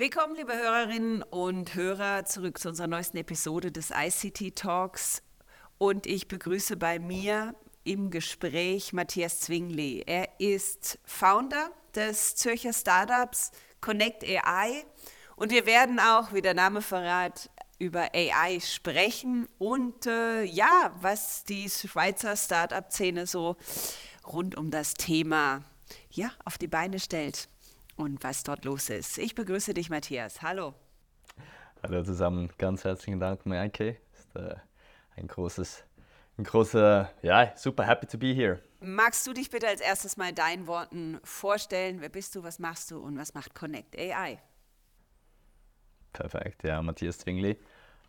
Willkommen, liebe Hörerinnen und Hörer, zurück zu unserer neuesten Episode des ICT Talks. Und ich begrüße bei mir im Gespräch Matthias Zwingli. Er ist Founder des Zürcher Startups Connect AI. Und wir werden auch, wie der Name verrät, über AI sprechen und äh, ja, was die Schweizer Startup-Szene so rund um das Thema ja, auf die Beine stellt und was dort los ist. Ich begrüße dich, Matthias. Hallo. Hallo zusammen, ganz herzlichen Dank, Maike. Ist äh, ein großes, ein großer, ja, super happy to be here. Magst du dich bitte als erstes mal deinen Worten vorstellen? Wer bist du, was machst du und was macht Connect AI? Perfekt, ja, Matthias Zwingli.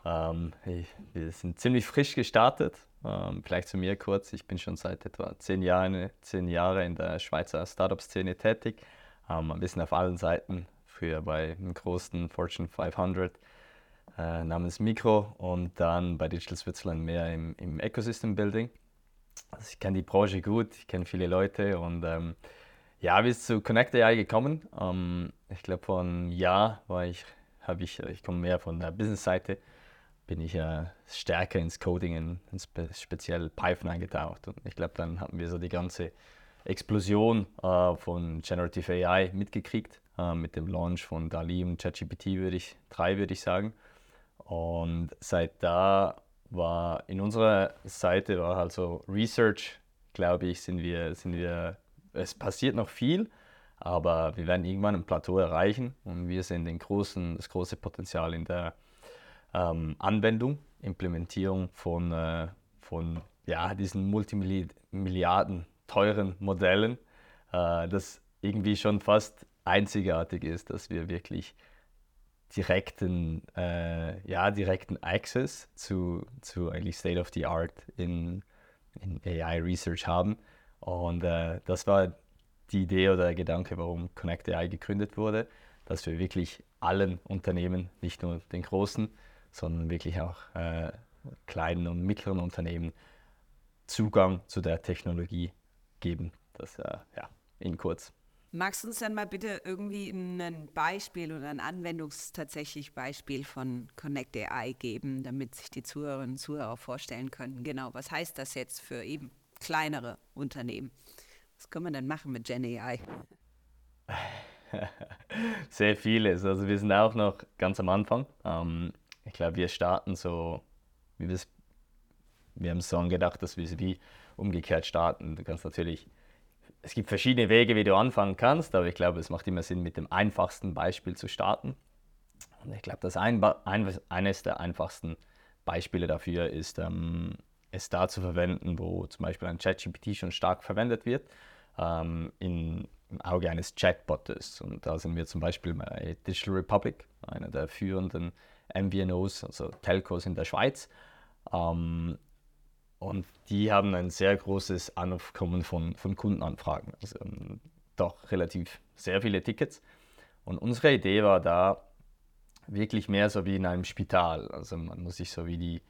Ähm, ich, wir sind ziemlich frisch gestartet. Ähm, vielleicht zu mir kurz. Ich bin schon seit etwa zehn Jahren, zehn Jahre in der Schweizer Startup-Szene tätig. Ähm, ein bisschen auf allen Seiten. Früher bei einem großen Fortune 500 äh, namens Mikro und dann bei Digital Switzerland mehr im, im Ecosystem Building. Also ich kenne die Branche gut, ich kenne viele Leute und ähm, ja, wie ist zu Connect AI gekommen? Ähm, ich glaube, vor einem Jahr war ich habe ich, ich komme mehr von der Business-Seite, bin ich äh, stärker ins Coding, in, in spe speziell Python eingetaucht. Und ich glaube, dann hatten wir so die ganze Explosion äh, von Generative AI mitgekriegt, äh, mit dem Launch von DALI und ChatGPT würde ich, 3 würde ich sagen. Und seit da war in unserer Seite war halt so Research, glaube ich, sind wir, sind wir, es passiert noch viel, aber wir werden irgendwann ein Plateau erreichen und wir sehen den großen, das große Potenzial in der ähm, Anwendung, Implementierung von, äh, von ja, diesen Multimilliarden teuren Modellen, äh, das irgendwie schon fast einzigartig ist, dass wir wirklich direkten, äh, ja, direkten Access zu, zu eigentlich State of the Art in, in AI Research haben. Und äh, das war die Idee oder der Gedanke, warum Connect AI gegründet wurde, dass wir wirklich allen Unternehmen, nicht nur den großen, sondern wirklich auch äh, kleinen und mittleren Unternehmen Zugang zu der Technologie geben. Das äh, ja, in kurz. Magst du uns dann mal bitte irgendwie ein Beispiel oder ein Anwendungstatsächlich Beispiel von Connect AI geben, damit sich die Zuhörerinnen und Zuhörer vorstellen können, genau, was heißt das jetzt für eben kleinere Unternehmen? Was können wir denn machen mit Gen AI? Sehr vieles. Also wir sind auch noch ganz am Anfang. Ähm, ich glaube, wir starten so, wie wir wir haben so angedacht, dass wir es wie umgekehrt starten. Du kannst natürlich, es gibt verschiedene Wege, wie du anfangen kannst, aber ich glaube, es macht immer Sinn, mit dem einfachsten Beispiel zu starten. Und ich glaube, das ein, ein, eines der einfachsten Beispiele dafür ist, ähm, es da zu verwenden, wo zum Beispiel ein ChatGPT schon stark verwendet wird ähm, in, im Auge eines Chatbots. Und da sind wir zum Beispiel bei Digital Republic, einer der führenden MVNOs, also Telcos in der Schweiz. Ähm, und die haben ein sehr großes Aufkommen von, von Kundenanfragen, also ähm, doch relativ sehr viele Tickets. Und unsere Idee war da wirklich mehr so wie in einem Spital. Also man muss sich so wie die,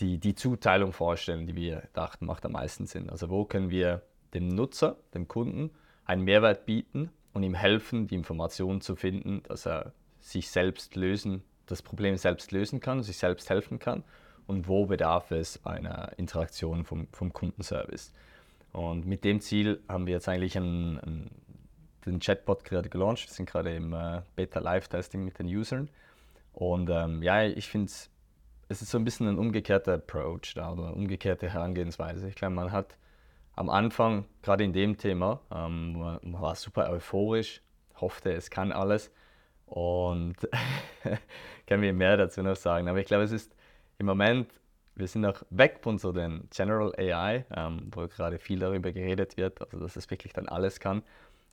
die, die Zuteilung vorstellen, die wir dachten, macht am meisten Sinn. Also wo können wir dem Nutzer, dem Kunden, einen Mehrwert bieten und ihm helfen, die Informationen zu finden, dass er sich selbst lösen, das Problem selbst lösen kann, sich selbst helfen kann und wo bedarf es einer Interaktion vom, vom Kundenservice. Und mit dem Ziel haben wir jetzt eigentlich einen, einen, den Chatbot gerade gelauncht. Wir sind gerade im äh, Beta-Live-Testing mit den Usern. Und ähm, ja, ich finde es ist so ein bisschen ein umgekehrter Approach da, oder eine umgekehrte Herangehensweise. Ich glaube, man hat am Anfang, gerade in dem Thema, ähm, man war super euphorisch, hoffte, es kann alles und kann mir mehr dazu noch sagen. Aber ich glaube, es ist im Moment, wir sind noch weg von so den General AI, ähm, wo gerade viel darüber geredet wird, also dass es wirklich dann alles kann,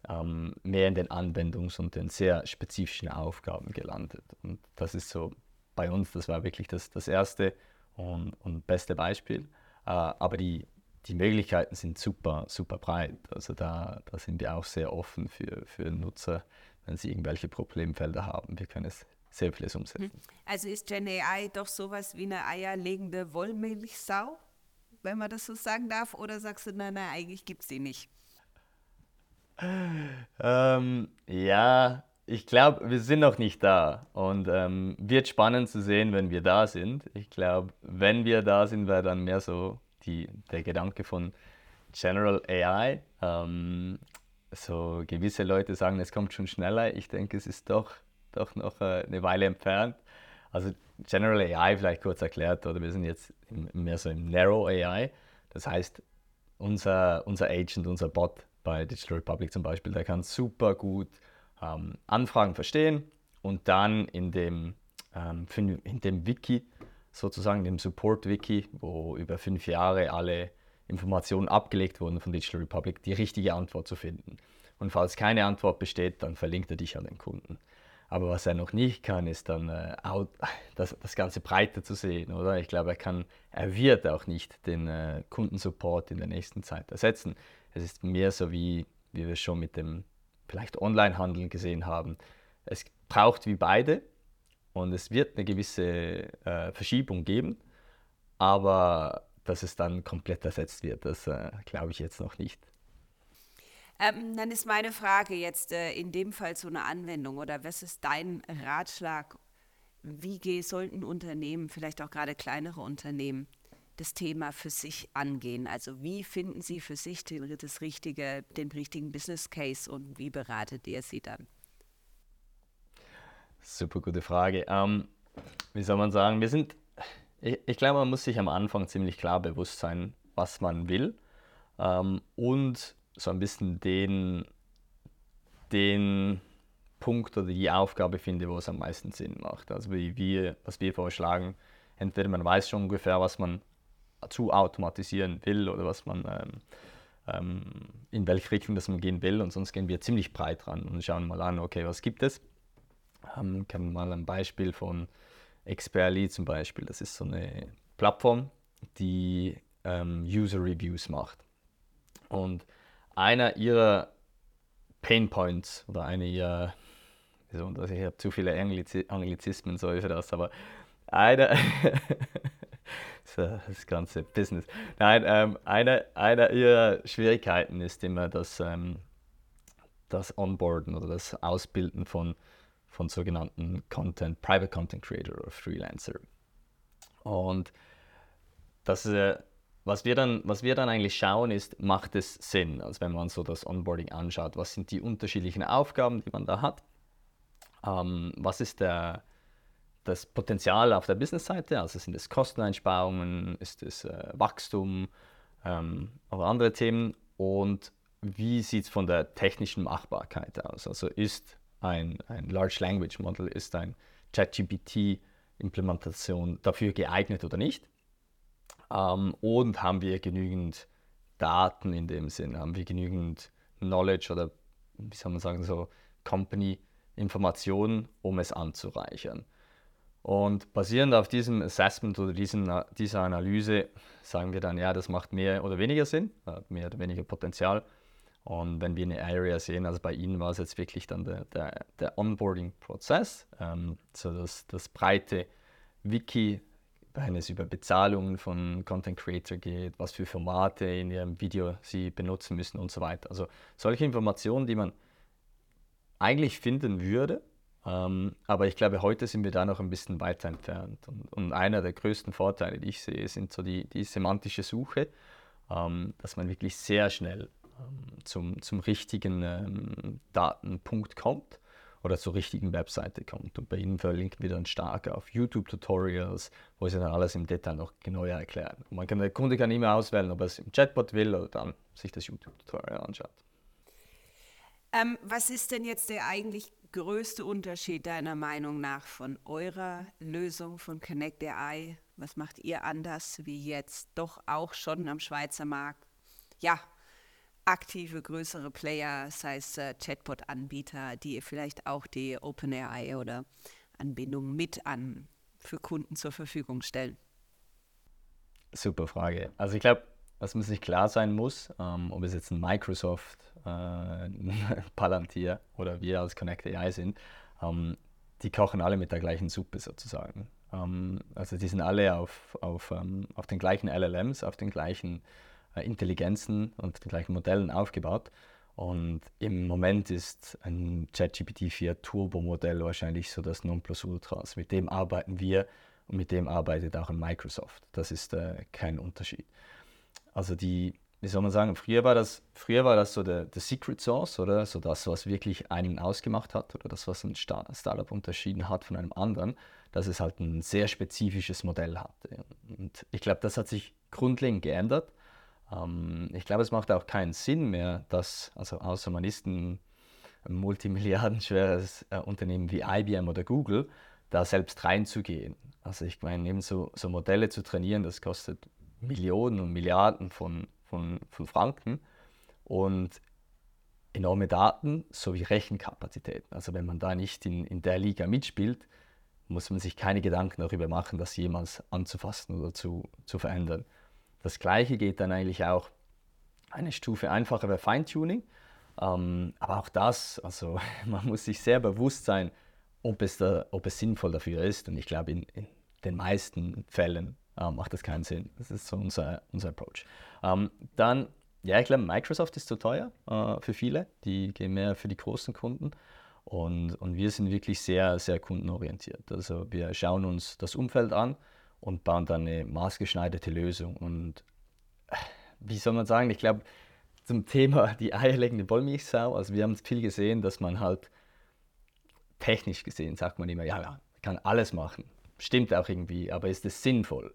ähm, mehr in den Anwendungs- und den sehr spezifischen Aufgaben gelandet. Und das ist so bei uns, das war wirklich das, das erste und, und beste Beispiel. Äh, aber die die Möglichkeiten sind super, super breit. Also da, da sind wir auch sehr offen für, für Nutzer, wenn sie irgendwelche Problemfelder haben. Wir können es sehr vieles umsetzen. Mhm. Also ist Gen AI doch sowas wie eine eierlegende Wollmilchsau, wenn man das so sagen darf? Oder sagst du, nein, nein, eigentlich gibt es die nicht? Ähm, ja, ich glaube, wir sind noch nicht da. Und ähm, wird spannend zu sehen, wenn wir da sind. Ich glaube, wenn wir da sind, wäre dann mehr so die, der Gedanke von General AI. Ähm, so gewisse Leute sagen, es kommt schon schneller. Ich denke, es ist doch, doch noch äh, eine Weile entfernt. Also General AI vielleicht kurz erklärt, oder wir sind jetzt mehr so im Narrow AI. Das heißt, unser, unser Agent, unser Bot bei Digital Republic zum Beispiel, der kann super gut ähm, Anfragen verstehen und dann in dem, ähm, in dem Wiki, sozusagen dem Support-Wiki, wo über fünf Jahre alle Informationen abgelegt wurden von Digital Republic, die richtige Antwort zu finden. Und falls keine Antwort besteht, dann verlinkt er dich an den Kunden. Aber was er noch nicht kann, ist dann äh, das, das Ganze breiter zu sehen, oder? Ich glaube, er kann, er wird auch nicht den äh, Kundensupport in der nächsten Zeit ersetzen. Es ist mehr so wie, wie wir schon mit dem vielleicht Onlinehandel gesehen haben. Es braucht wie beide und es wird eine gewisse äh, Verschiebung geben, aber dass es dann komplett ersetzt wird, das äh, glaube ich jetzt noch nicht. Ähm, dann ist meine Frage jetzt äh, in dem Fall so eine Anwendung oder was ist dein Ratschlag? Wie sollten Unternehmen, vielleicht auch gerade kleinere Unternehmen, das Thema für sich angehen? Also wie finden Sie für sich das richtige, den richtigen Business Case und wie beratet ihr Sie dann? Super gute Frage. Ähm, wie soll man sagen? Wir sind, ich, ich, glaube, man muss sich am Anfang ziemlich klar bewusst sein, was man will ähm, und so ein bisschen den, den Punkt oder die Aufgabe finde, wo es am meisten Sinn macht. Also wie wir, was wir vorschlagen, entweder man weiß schon ungefähr, was man zu automatisieren will oder was man ähm, ähm, in welche Richtung das man gehen will. Und sonst gehen wir ziemlich breit ran und schauen mal an, okay, was gibt es? Ähm, kann mal ein Beispiel von Expertly zum Beispiel. Das ist so eine Plattform, die ähm, User Reviews macht. Und einer ihrer Pain Points oder eine ihrer, ich habe zu viele Anglizismen so für das, aber einer, das ganze Business. Nein, ähm, eine, eine ihrer Schwierigkeiten ist immer das, ähm, das Onboarden oder das Ausbilden von, von sogenannten Content, Private Content Creator oder Freelancer. Und das, äh, was, wir dann, was wir dann eigentlich schauen, ist, macht es Sinn? Also wenn man so das Onboarding anschaut, was sind die unterschiedlichen Aufgaben, die man da hat? Ähm, was ist der, das Potenzial auf der Business-Seite, also sind es Kosteneinsparungen, ist es äh, Wachstum ähm, oder andere Themen und wie sieht es von der technischen Machbarkeit aus? Also ist ein, ein Large Language Model, ist ein ChatGPT-Implementation dafür geeignet oder nicht? Ähm, und haben wir genügend Daten in dem Sinn? Haben wir genügend Knowledge oder wie soll man sagen, so Company-Informationen, um es anzureichern? Und basierend auf diesem Assessment oder diesen, dieser Analyse sagen wir dann, ja, das macht mehr oder weniger Sinn, mehr oder weniger Potenzial. Und wenn wir eine Area sehen, also bei Ihnen war es jetzt wirklich dann der, der, der Onboarding-Prozess, ähm, so das, das breite Wiki, wenn es über Bezahlungen von Content Creator geht, was für Formate in Ihrem Video Sie benutzen müssen und so weiter. Also solche Informationen, die man eigentlich finden würde, ähm, aber ich glaube, heute sind wir da noch ein bisschen weiter entfernt. Und, und einer der größten Vorteile, die ich sehe, sind so die, die semantische Suche, ähm, dass man wirklich sehr schnell ähm, zum, zum richtigen ähm, Datenpunkt kommt oder zur richtigen Webseite kommt. Und bei Ihnen verlinken wir dann stark auf YouTube-Tutorials, wo Sie dann alles im Detail noch genauer erklären. Und man kann, der Kunde kann immer auswählen, ob er es im Chatbot will oder dann sich das YouTube-Tutorial anschaut. Ähm, was ist denn jetzt der eigentlich größte Unterschied deiner Meinung nach von eurer Lösung von Connect AI? Was macht ihr anders wie jetzt doch auch schon am Schweizer Markt? Ja, aktive größere Player, sei es äh, Chatbot-Anbieter, die vielleicht auch die OpenAI oder Anbindung mit an für Kunden zur Verfügung stellen? Super Frage. Also ich glaube, was man sich klar sein muss, ähm, ob es jetzt ein Microsoft, äh, Palantir oder wir als Connect AI sind, ähm, die kochen alle mit der gleichen Suppe sozusagen. Ähm, also die sind alle auf, auf, ähm, auf den gleichen LLMs, auf den gleichen Intelligenzen und den gleichen Modellen aufgebaut. Und im Moment ist ein ChatGPT 4 Turbo-Modell wahrscheinlich so das Nonplusultra. Mit dem arbeiten wir und mit dem arbeitet auch Microsoft. Das ist äh, kein Unterschied. Also die, wie soll man sagen, früher war das, früher war das so der Secret Source, oder? So das, was wirklich einen ausgemacht hat oder das, was ein Startup unterschieden hat von einem anderen, dass es halt ein sehr spezifisches Modell hatte. Und ich glaube, das hat sich grundlegend geändert. Ähm, ich glaube, es macht auch keinen Sinn mehr, dass, also außer man ist ein multimilliardenschweres äh, Unternehmen wie IBM oder Google, da selbst reinzugehen. Also ich meine, eben so, so Modelle zu trainieren, das kostet Millionen und Milliarden von, von, von Franken und enorme Daten sowie Rechenkapazität. Also wenn man da nicht in, in der Liga mitspielt, muss man sich keine Gedanken darüber machen, das jemals anzufassen oder zu, zu verändern. Das gleiche geht dann eigentlich auch eine Stufe einfacher bei Feintuning. Ähm, aber auch das, also man muss sich sehr bewusst sein, ob es, da, ob es sinnvoll dafür ist. Und ich glaube, in, in den meisten Fällen äh, macht das keinen Sinn. Das ist so unser, unser Approach. Ähm, dann, ja, ich glaube, Microsoft ist zu teuer äh, für viele. Die gehen mehr für die großen Kunden. Und, und wir sind wirklich sehr, sehr kundenorientiert. Also wir schauen uns das Umfeld an und bauen dann eine maßgeschneiderte Lösung. Und äh, wie soll man sagen, ich glaube, zum Thema die eierlegende Wollmilchsau, also wir haben viel gesehen, dass man halt technisch gesehen sagt man immer, ja, ja, kann alles machen. Stimmt auch irgendwie, aber ist es sinnvoll?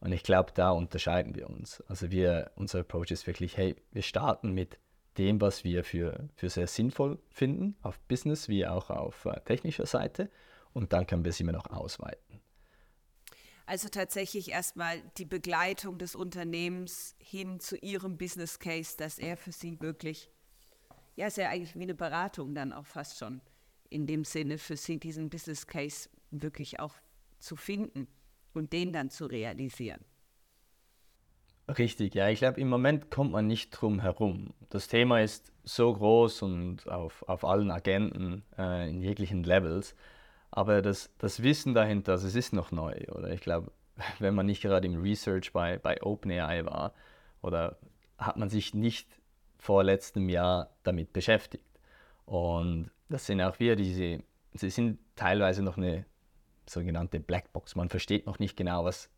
Und ich glaube, da unterscheiden wir uns. Also wir, unser Approach ist wirklich, hey, wir starten mit dem, was wir für, für sehr sinnvoll finden, auf Business wie auch auf äh, technischer Seite. Und dann können wir es immer noch ausweiten. Also tatsächlich erstmal die Begleitung des Unternehmens hin zu ihrem Business Case, dass er für sie wirklich, ja, ist ja eigentlich wie eine Beratung dann auch fast schon, in dem Sinne für sie diesen Business Case wirklich auch zu finden und den dann zu realisieren. Richtig, ja. Ich glaube, im Moment kommt man nicht drum herum. Das Thema ist so groß und auf, auf allen Agenten äh, in jeglichen Levels. Aber das, das Wissen dahinter, also es ist noch neu. Oder ich glaube, wenn man nicht gerade im Research bei, bei OpenAI war, oder hat man sich nicht vor letztem Jahr damit beschäftigt. Und das sind auch wir, diese, sie sind teilweise noch eine sogenannte Blackbox. Man versteht noch nicht genau, was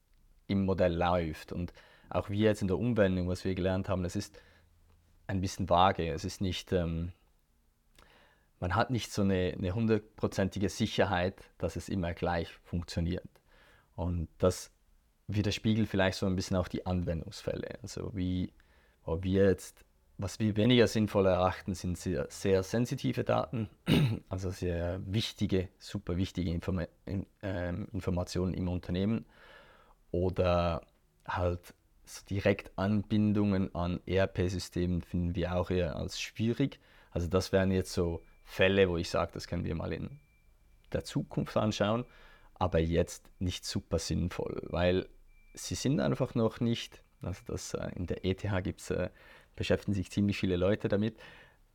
im Modell läuft. Und auch wir jetzt in der Umwendung, was wir gelernt haben, es ist ein bisschen vage. Es ist nicht, ähm, man hat nicht so eine, hundertprozentige Sicherheit, dass es immer gleich funktioniert. Und das widerspiegelt vielleicht so ein bisschen auch die Anwendungsfälle. Also wie wo wir jetzt, was wir weniger sinnvoll erachten, sind sehr, sehr sensitive Daten, also sehr wichtige, super wichtige Informa in, äh, Informationen im Unternehmen oder halt so Direktanbindungen an ERP-Systemen finden wir auch eher als schwierig. Also das wären jetzt so Fälle, wo ich sage, das können wir mal in der Zukunft anschauen, aber jetzt nicht super sinnvoll, weil sie sind einfach noch nicht, also das äh, in der ETH gibt's, äh, beschäftigen sich ziemlich viele Leute damit,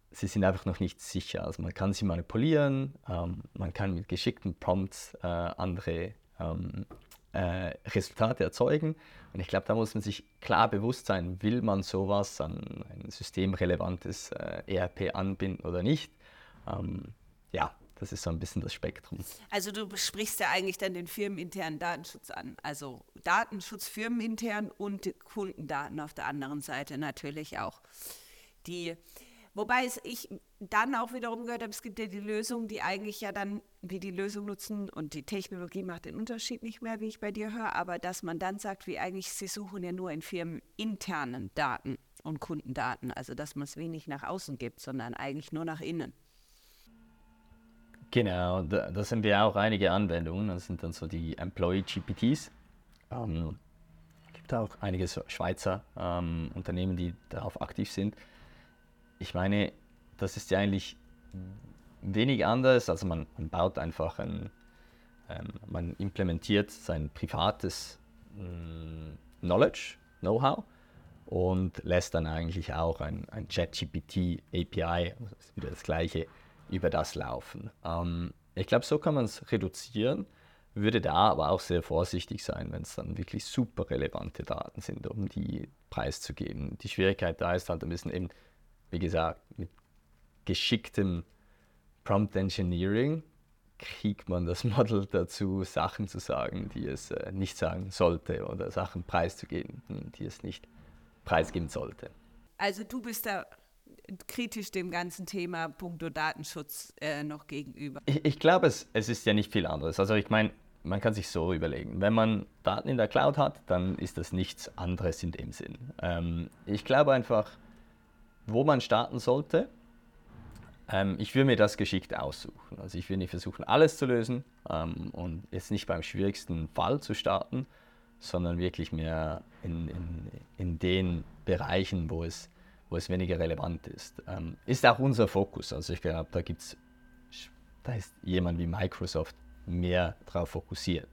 sie sind einfach noch nicht sicher. Also man kann sie manipulieren, ähm, man kann mit geschickten Prompts äh, andere ähm, äh, Resultate erzeugen. Und ich glaube, da muss man sich klar bewusst sein, will man sowas an ein systemrelevantes äh, ERP anbinden oder nicht. Ähm, ja, das ist so ein bisschen das Spektrum. Also du sprichst ja eigentlich dann den firmeninternen Datenschutz an. Also Datenschutz firmenintern und Kundendaten auf der anderen Seite natürlich auch. Die Wobei es ich dann auch wiederum gehört habe, es gibt ja die Lösungen, die eigentlich ja dann wie die Lösung nutzen und die Technologie macht den Unterschied nicht mehr, wie ich bei dir höre, aber dass man dann sagt, wie eigentlich, sie suchen ja nur in Firmen internen Daten und Kundendaten, also dass man es wenig nach außen gibt, sondern eigentlich nur nach innen. Genau, da, da sind wir auch einige Anwendungen, das sind dann so die Employee GPTs. Ähm, es gibt auch einige Schweizer ähm, Unternehmen, die darauf aktiv sind ich meine, das ist ja eigentlich wenig anders. Also man, man baut einfach ein, ähm, man implementiert sein privates ähm, Knowledge, Know-how und lässt dann eigentlich auch ein, ein ChatGPT API, also ist wieder das gleiche, über das laufen. Ähm, ich glaube, so kann man es reduzieren, würde da aber auch sehr vorsichtig sein, wenn es dann wirklich super relevante Daten sind, um die preiszugeben. Die Schwierigkeit da ist halt ein bisschen eben, wie gesagt, mit geschicktem Prompt Engineering kriegt man das Model dazu, Sachen zu sagen, die es äh, nicht sagen sollte oder Sachen preiszugeben, die es nicht preisgeben sollte. Also du bist da kritisch dem ganzen Thema punkto Datenschutz äh, noch gegenüber? Ich, ich glaube, es, es ist ja nicht viel anderes. Also ich meine, man kann sich so überlegen, wenn man Daten in der Cloud hat, dann ist das nichts anderes in dem Sinn. Ähm, ich glaube einfach, wo man starten sollte, ähm, ich würde mir das geschickt aussuchen. Also ich würde nicht versuchen, alles zu lösen ähm, und jetzt nicht beim schwierigsten Fall zu starten, sondern wirklich mehr in, in, in den Bereichen, wo es wo es weniger relevant ist. Ähm, ist auch unser Fokus. Also ich glaube, da gibt es, da ist jemand wie Microsoft mehr darauf fokussiert.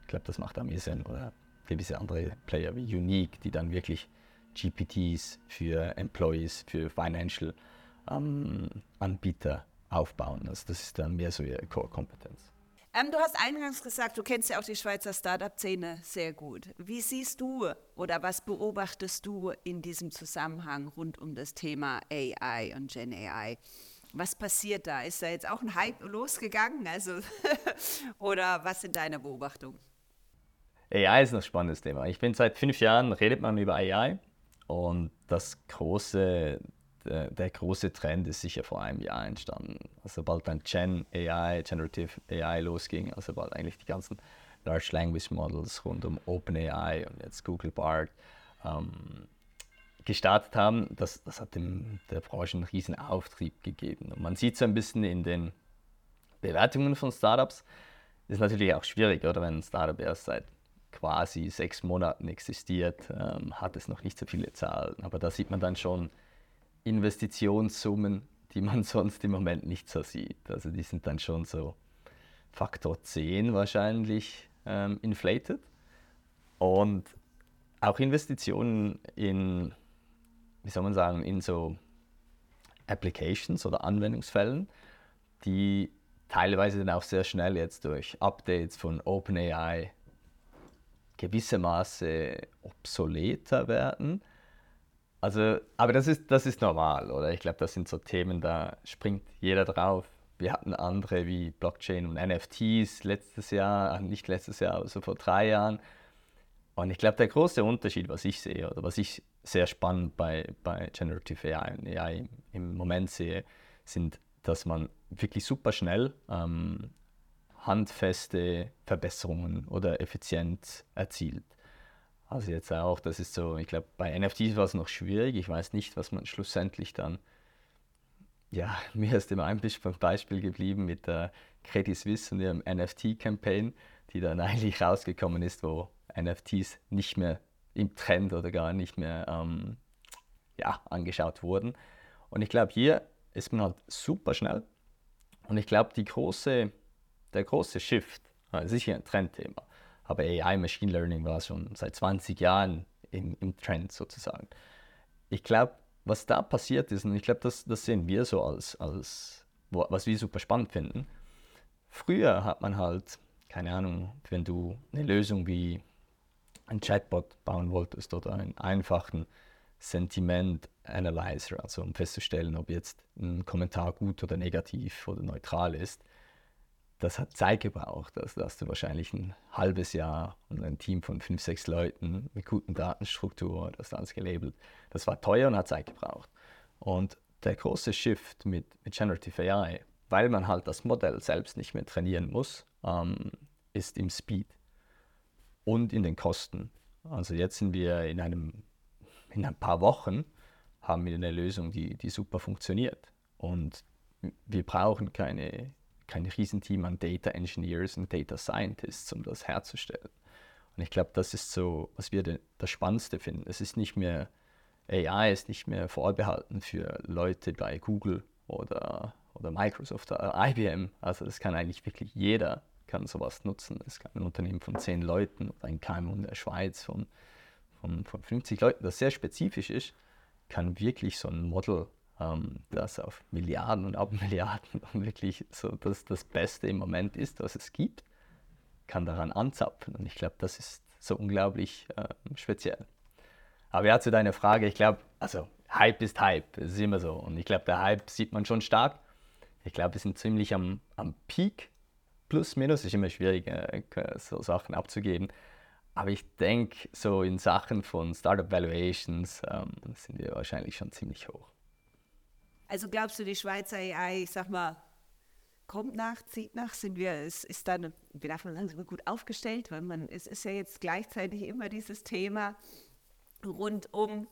Ich glaube, das macht am Sinn. Oder gewisse andere Player wie Unique, die dann wirklich GPTs für Employees, für Financial ähm, Anbieter aufbauen. Also das ist dann mehr so ihre Core-Kompetenz. Ähm, du hast eingangs gesagt, du kennst ja auch die Schweizer Startup-Szene sehr gut. Wie siehst du oder was beobachtest du in diesem Zusammenhang rund um das Thema AI und Gen AI? Was passiert da? Ist da jetzt auch ein Hype losgegangen? Also, oder was sind deine Beobachtungen? AI ist ein spannendes Thema. Ich bin seit fünf Jahren, redet man über AI und das große der, der, große Trend ist sicher vor einem Jahr entstanden. Also sobald dann Gen AI, Generative AI losging, also sobald eigentlich die ganzen Large Language Models rund um OpenAI und jetzt Google Bard ähm, gestartet haben, das, das hat dem, der Branche einen riesen Auftrieb gegeben. Und man sieht so ein bisschen in den Bewertungen von Startups, ist natürlich auch schwierig, oder wenn ein Startup erst seit quasi sechs Monaten existiert, ähm, hat es noch nicht so viele Zahlen. Aber da sieht man dann schon, Investitionssummen, die man sonst im Moment nicht so sieht. Also die sind dann schon so Faktor 10 wahrscheinlich ähm, inflated. Und auch Investitionen in, wie soll man sagen, in so Applications oder Anwendungsfällen, die teilweise dann auch sehr schnell jetzt durch Updates von OpenAI gewissermaßen obsoleter werden also, aber das ist, das ist normal, oder? Ich glaube, das sind so Themen, da springt jeder drauf. Wir hatten andere wie Blockchain und NFTs letztes Jahr, nicht letztes Jahr, aber so vor drei Jahren. Und ich glaube, der große Unterschied, was ich sehe, oder was ich sehr spannend bei, bei Generative AI AI im, im Moment sehe, sind, dass man wirklich super schnell ähm, handfeste Verbesserungen oder Effizienz erzielt. Also jetzt auch, das ist so, ich glaube, bei NFTs war es noch schwierig. Ich weiß nicht, was man schlussendlich dann, ja, mir ist immer ein Beispiel geblieben mit der Credit Suisse und ihrem NFT-Campaign, die dann eigentlich rausgekommen ist, wo NFTs nicht mehr im Trend oder gar nicht mehr ähm, ja, angeschaut wurden. Und ich glaube, hier ist man halt super schnell. Und ich glaube, die große, der große Shift, ist sicher ein Trendthema, aber AI, Machine Learning war schon seit 20 Jahren im, im Trend sozusagen. Ich glaube, was da passiert ist, und ich glaube, das, das sehen wir so als, als, was wir super spannend finden. Früher hat man halt, keine Ahnung, wenn du eine Lösung wie ein Chatbot bauen wolltest oder einen einfachen Sentiment Analyzer, also um festzustellen, ob jetzt ein Kommentar gut oder negativ oder neutral ist, das hat Zeit gebraucht. Also da hast du wahrscheinlich ein halbes Jahr und ein Team von fünf, sechs Leuten mit guten Datenstruktur, das alles gelabelt. Das war teuer und hat Zeit gebraucht. Und der große Shift mit, mit Generative AI, weil man halt das Modell selbst nicht mehr trainieren muss, ähm, ist im Speed und in den Kosten. Also jetzt sind wir in einem, in ein paar Wochen haben wir eine Lösung, die, die super funktioniert. Und wir brauchen keine kein Riesenteam an Data Engineers und Data Scientists, um das herzustellen. Und ich glaube, das ist so, was wir das Spannendste finden. Es ist nicht mehr, AI ist nicht mehr vorbehalten für Leute bei Google oder, oder Microsoft oder IBM. Also das kann eigentlich wirklich jeder kann sowas nutzen. Es kann ein Unternehmen von zehn Leuten oder ein KMU in der Schweiz von, von, von 50 Leuten, das sehr spezifisch ist, kann wirklich so ein Model ähm, das auf Milliarden und Abmilliarden wirklich so das, das Beste im Moment ist, was es gibt, kann daran anzapfen. Und ich glaube, das ist so unglaublich äh, speziell. Aber ja, zu deiner Frage, ich glaube, also Hype ist Hype, das ist immer so. Und ich glaube, der Hype sieht man schon stark. Ich glaube, wir sind ziemlich am, am Peak, plus minus, ist immer schwierig, äh, so Sachen abzugeben. Aber ich denke, so in Sachen von Startup Valuations ähm, sind wir wahrscheinlich schon ziemlich hoch. Also glaubst du, die Schweizer AI, ich sag mal, kommt nach, zieht nach, sind wir, es ist dann, wir man sagen, gut aufgestellt, weil man, es ist ja jetzt gleichzeitig immer dieses Thema rund um,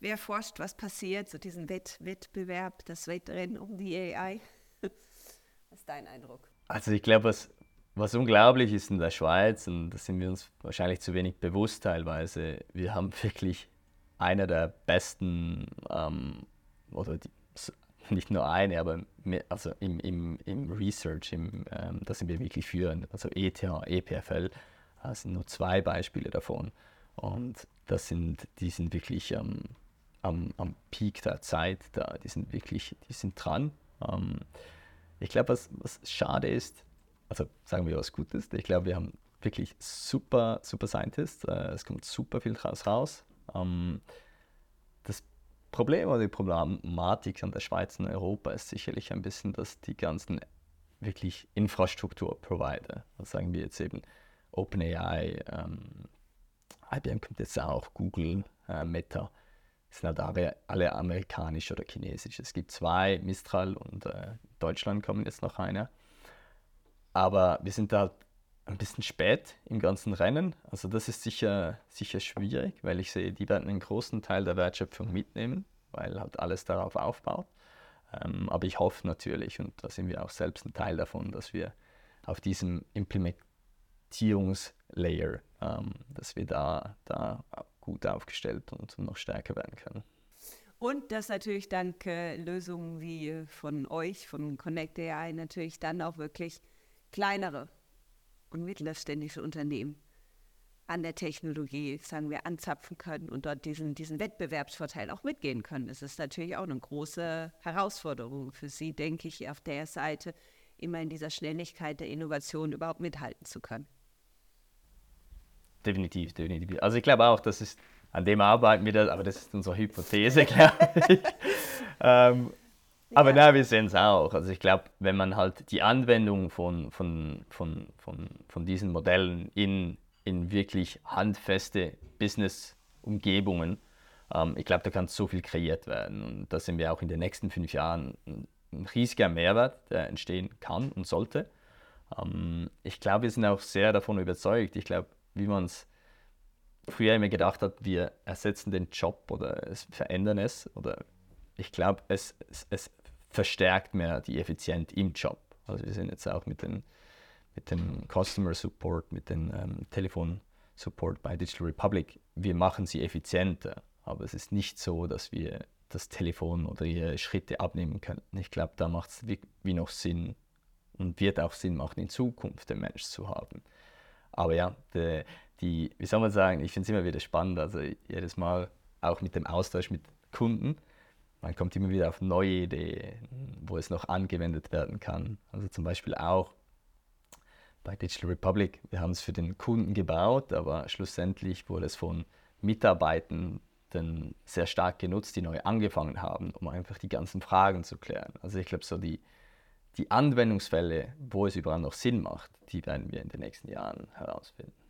wer forscht, was passiert, so diesen Wett, Wettbewerb, das Wettrennen um die AI. was ist dein Eindruck? Also ich glaube, was, was unglaublich ist in der Schweiz, und da sind wir uns wahrscheinlich zu wenig bewusst teilweise, wir haben wirklich einer der besten ähm, oder die, nicht nur eine, aber mehr, also im, im, im Research, im, ähm, da sind wir wirklich führend. Also ETH, EPFL, das sind nur zwei Beispiele davon. Und das sind, die sind wirklich ähm, am, am Peak der Zeit, da, die sind wirklich, die sind dran. Ähm, ich glaube, was, was schade ist, also sagen wir was Gutes, ich glaube, wir haben wirklich super, super Scientists, äh, es kommt super viel draus raus. Ähm, das Problem oder die Problematik an der Schweiz und Europa ist sicherlich ein bisschen, dass die ganzen wirklich Infrastrukturprovider, was sagen wir jetzt eben OpenAI, ähm, IBM kommt jetzt auch, Google, äh, Meta, sind halt alle, alle amerikanisch oder chinesisch. Es gibt zwei, Mistral und äh, Deutschland kommen jetzt noch einer. Aber wir sind da ein bisschen spät im ganzen Rennen. Also das ist sicher, sicher schwierig, weil ich sehe, die werden einen großen Teil der Wertschöpfung mitnehmen, weil halt alles darauf aufbaut. Ähm, aber ich hoffe natürlich, und da sind wir auch selbst ein Teil davon, dass wir auf diesem Implementierungslayer, ähm, dass wir da, da gut aufgestellt und noch stärker werden können. Und dass natürlich dank äh, Lösungen wie von euch, von Connect AI, natürlich dann auch wirklich kleinere und mittelständische Unternehmen an der Technologie, sagen wir, anzapfen können und dort diesen, diesen Wettbewerbsvorteil auch mitgehen können. Das ist natürlich auch eine große Herausforderung für Sie, denke ich, auf der Seite immer in dieser Schnelligkeit der Innovation überhaupt mithalten zu können. Definitiv, definitiv. Also ich glaube auch, das ist, an dem arbeiten wir, das, aber das ist unsere Hypothese, glaube ich. ähm, aber ja. na, wir sehen es auch. Also ich glaube, wenn man halt die Anwendung von, von, von, von, von diesen Modellen in, in wirklich handfeste Business-Umgebungen, ähm, ich glaube, da kann so viel kreiert werden. Und da sind wir auch in den nächsten fünf Jahren ein, ein riesiger Mehrwert, der entstehen kann und sollte. Ähm, ich glaube, wir sind auch sehr davon überzeugt. Ich glaube, wie man es früher immer gedacht hat, wir ersetzen den Job oder es verändern es oder ich glaube, es, es, es, verstärkt mehr die Effizienz im Job. Also wir sind jetzt auch mit dem mit den Customer Support, mit dem ähm, Telefon Support bei Digital Republic, wir machen sie effizienter, aber es ist nicht so, dass wir das Telefon oder ihre Schritte abnehmen können. Ich glaube, da macht es wie, wie noch Sinn und wird auch Sinn machen, in Zukunft den Mensch zu haben. Aber ja, die, die wie soll man sagen, ich finde es immer wieder spannend, also jedes Mal auch mit dem Austausch mit Kunden, man kommt immer wieder auf neue Ideen, wo es noch angewendet werden kann. Also zum Beispiel auch bei Digital Republic, wir haben es für den Kunden gebaut, aber schlussendlich wurde es von Mitarbeitern sehr stark genutzt, die neu angefangen haben, um einfach die ganzen Fragen zu klären. Also ich glaube, so die, die Anwendungsfälle, wo es überall noch Sinn macht, die werden wir in den nächsten Jahren herausfinden.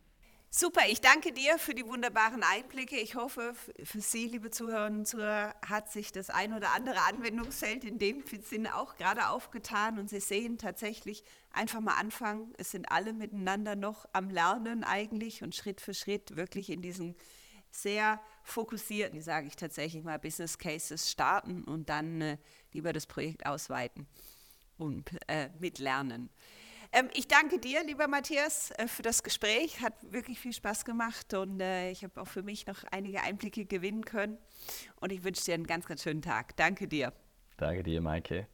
Super, ich danke dir für die wunderbaren Einblicke. Ich hoffe, für Sie, liebe Zuhörerinnen und Zuhörer, hat sich das ein oder andere Anwendungsfeld in dem Sinne auch gerade aufgetan und Sie sehen tatsächlich einfach mal anfangen. Es sind alle miteinander noch am Lernen eigentlich und Schritt für Schritt wirklich in diesen sehr fokussierten, sage ich tatsächlich mal, Business Cases starten und dann äh, lieber das Projekt ausweiten und äh, mitlernen. Ähm, ich danke dir, lieber Matthias, äh, für das Gespräch. Hat wirklich viel Spaß gemacht und äh, ich habe auch für mich noch einige Einblicke gewinnen können. Und ich wünsche dir einen ganz, ganz schönen Tag. Danke dir. Danke dir, Maike.